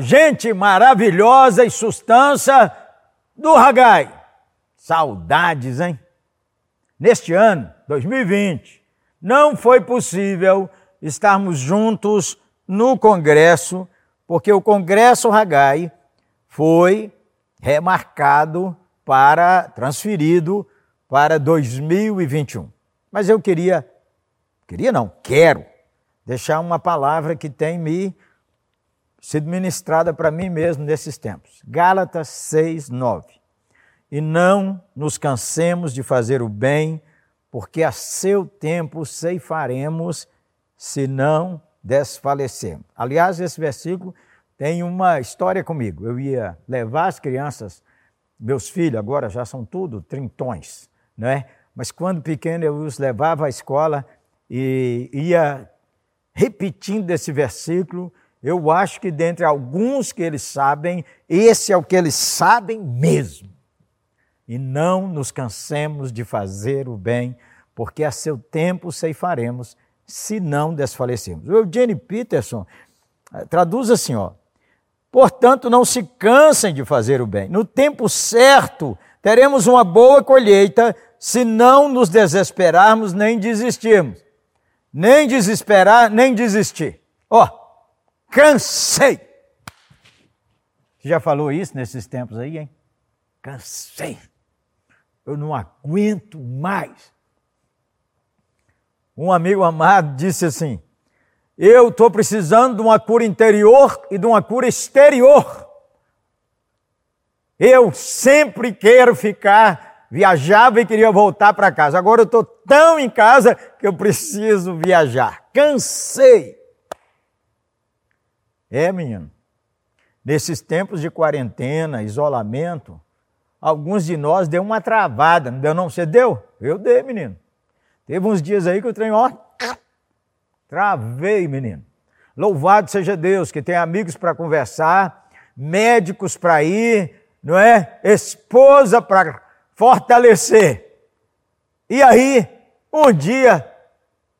gente maravilhosa e sustância do Ragai. Saudades, hein? Neste ano, 2020, não foi possível estarmos juntos no Congresso, porque o Congresso Ragai foi remarcado para, transferido para 2021. Mas eu queria, queria não, quero deixar uma palavra que tem me sido ministrada para mim mesmo nesses tempos. Gálatas 6, 9. E não nos cansemos de fazer o bem, porque a seu tempo ceifaremos, se não desfalecemos. Aliás, esse versículo tem uma história comigo. Eu ia levar as crianças, meus filhos agora já são tudo trintões, né? Mas quando pequeno eu os levava à escola e ia repetindo esse versículo eu acho que dentre alguns que eles sabem, esse é o que eles sabem mesmo. E não nos cansemos de fazer o bem, porque a seu tempo ceifaremos, se não desfalecemos. O Eugene Peterson eh, traduz assim, ó. Portanto, não se cansem de fazer o bem. No tempo certo, teremos uma boa colheita, se não nos desesperarmos nem desistirmos. Nem desesperar, nem desistir. Ó, Cansei. Você já falou isso nesses tempos aí, hein? Cansei. Eu não aguento mais. Um amigo amado disse assim: Eu estou precisando de uma cura interior e de uma cura exterior. Eu sempre quero ficar, viajava e queria voltar para casa. Agora eu estou tão em casa que eu preciso viajar. Cansei. É, menino. Nesses tempos de quarentena, isolamento, alguns de nós deu uma travada, não deu não? Você deu? Eu dei, menino. Teve uns dias aí que eu treino, ó, travei, menino. Louvado seja Deus, que tem amigos para conversar, médicos para ir, não é? Esposa para fortalecer. E aí, um dia,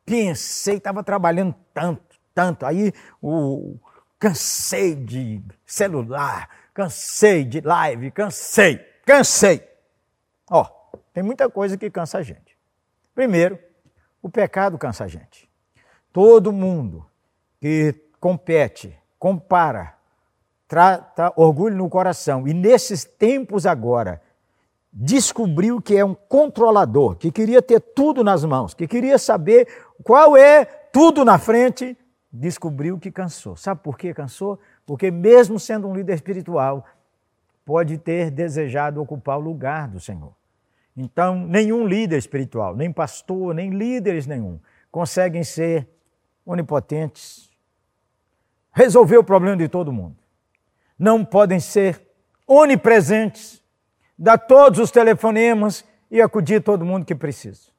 pensei, estava trabalhando tanto, tanto. Aí o, Cansei de celular, cansei de live, cansei, cansei. Ó, tem muita coisa que cansa a gente. Primeiro, o pecado cansa a gente. Todo mundo que compete, compara, trata orgulho no coração e nesses tempos agora descobriu que é um controlador, que queria ter tudo nas mãos, que queria saber qual é tudo na frente, descobriu que cansou. Sabe por que cansou? Porque, mesmo sendo um líder espiritual, pode ter desejado ocupar o lugar do Senhor. Então, nenhum líder espiritual, nem pastor, nem líderes nenhum, conseguem ser onipotentes, resolver o problema de todo mundo. Não podem ser onipresentes, dar todos os telefonemas e acudir todo mundo que precisa.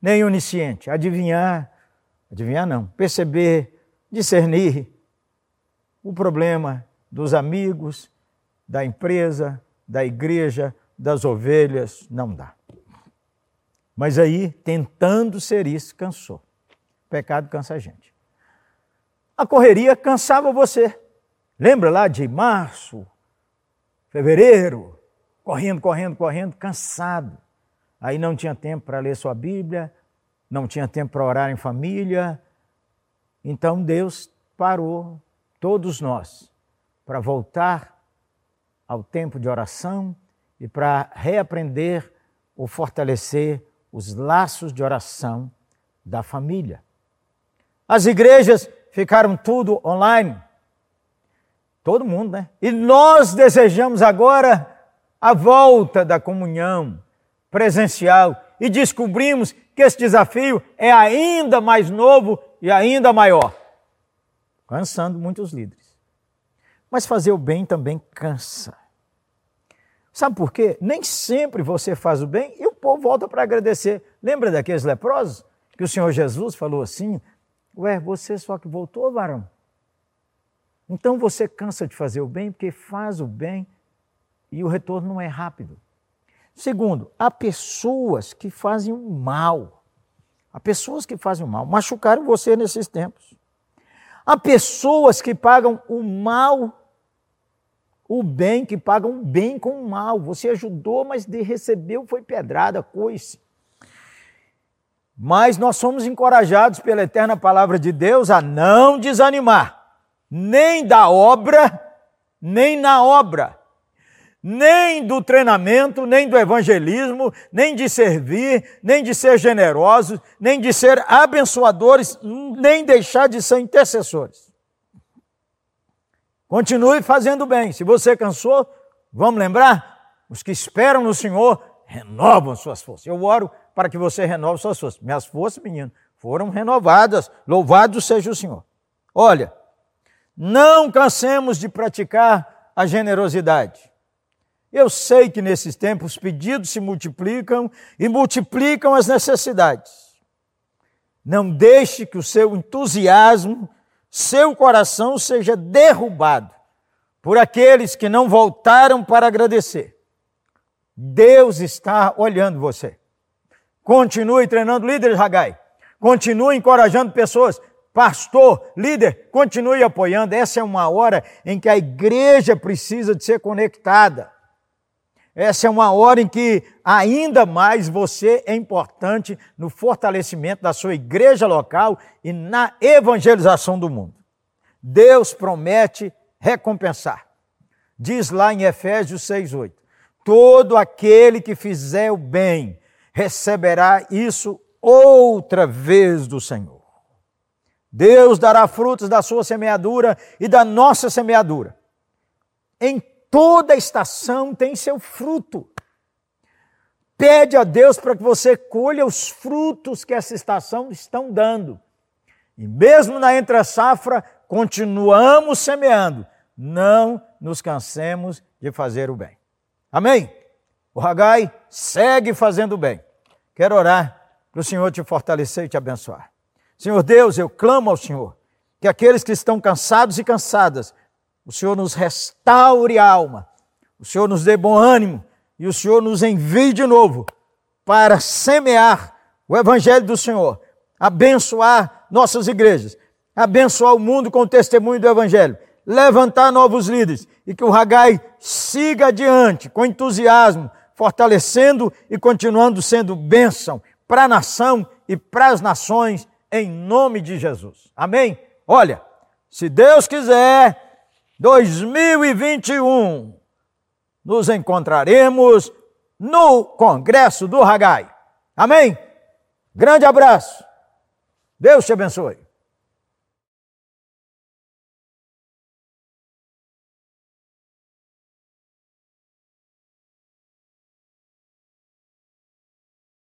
Nem onisciente, adivinhar adivinhar não, perceber, discernir o problema dos amigos, da empresa, da igreja, das ovelhas, não dá. Mas aí, tentando ser isso, cansou. O pecado cansa a gente. A correria cansava você. Lembra lá de março, fevereiro, correndo, correndo, correndo, cansado. Aí não tinha tempo para ler sua Bíblia, não tinha tempo para orar em família. Então Deus parou todos nós para voltar ao tempo de oração e para reaprender ou fortalecer os laços de oração da família. As igrejas ficaram tudo online. Todo mundo, né? E nós desejamos agora a volta da comunhão presencial e descobrimos que esse desafio é ainda mais novo e ainda maior. Cansando muitos líderes. Mas fazer o bem também cansa. Sabe por quê? Nem sempre você faz o bem e o povo volta para agradecer. Lembra daqueles leprosos? Que o Senhor Jesus falou assim: Ué, você só que voltou, varão? Então você cansa de fazer o bem porque faz o bem e o retorno não é rápido. Segundo, há pessoas que fazem o mal. Há pessoas que fazem o mal, machucaram você nesses tempos. Há pessoas que pagam o mal, o bem, que pagam o bem com o mal. Você ajudou, mas de recebeu foi pedrada, coice. Mas nós somos encorajados pela eterna palavra de Deus a não desanimar, nem da obra, nem na obra nem do treinamento, nem do evangelismo, nem de servir, nem de ser generosos, nem de ser abençoadores, nem deixar de ser intercessores. Continue fazendo bem. Se você cansou, vamos lembrar? Os que esperam no Senhor renovam suas forças. Eu oro para que você renove suas forças. Minhas forças, menino, foram renovadas. Louvado seja o Senhor. Olha, não cansemos de praticar a generosidade. Eu sei que nesses tempos os pedidos se multiplicam e multiplicam as necessidades. Não deixe que o seu entusiasmo, seu coração seja derrubado por aqueles que não voltaram para agradecer. Deus está olhando você. Continue treinando líderes, Ragai. Continue encorajando pessoas. Pastor, líder, continue apoiando. Essa é uma hora em que a igreja precisa de ser conectada. Essa é uma hora em que ainda mais você é importante no fortalecimento da sua igreja local e na evangelização do mundo. Deus promete recompensar. Diz lá em Efésios 6:8: Todo aquele que fizer o bem receberá isso outra vez do Senhor. Deus dará frutos da sua semeadura e da nossa semeadura. Em Toda estação tem seu fruto. Pede a Deus para que você colha os frutos que essa estação estão dando. E mesmo na entre-safra, continuamos semeando. Não nos cansemos de fazer o bem. Amém? O Ragai segue fazendo o bem. Quero orar para o Senhor te fortalecer e te abençoar. Senhor Deus, eu clamo ao Senhor que aqueles que estão cansados e cansadas o Senhor nos restaure a alma, o Senhor nos dê bom ânimo. E o Senhor nos envie de novo para semear o Evangelho do Senhor, abençoar nossas igrejas, abençoar o mundo com o testemunho do Evangelho, levantar novos líderes. E que o Ragai siga adiante com entusiasmo, fortalecendo e continuando sendo bênção para a nação e para as nações, em nome de Jesus. Amém? Olha, se Deus quiser, 2021 nos encontraremos no Congresso do Ragai. Amém? Grande abraço. Deus te abençoe.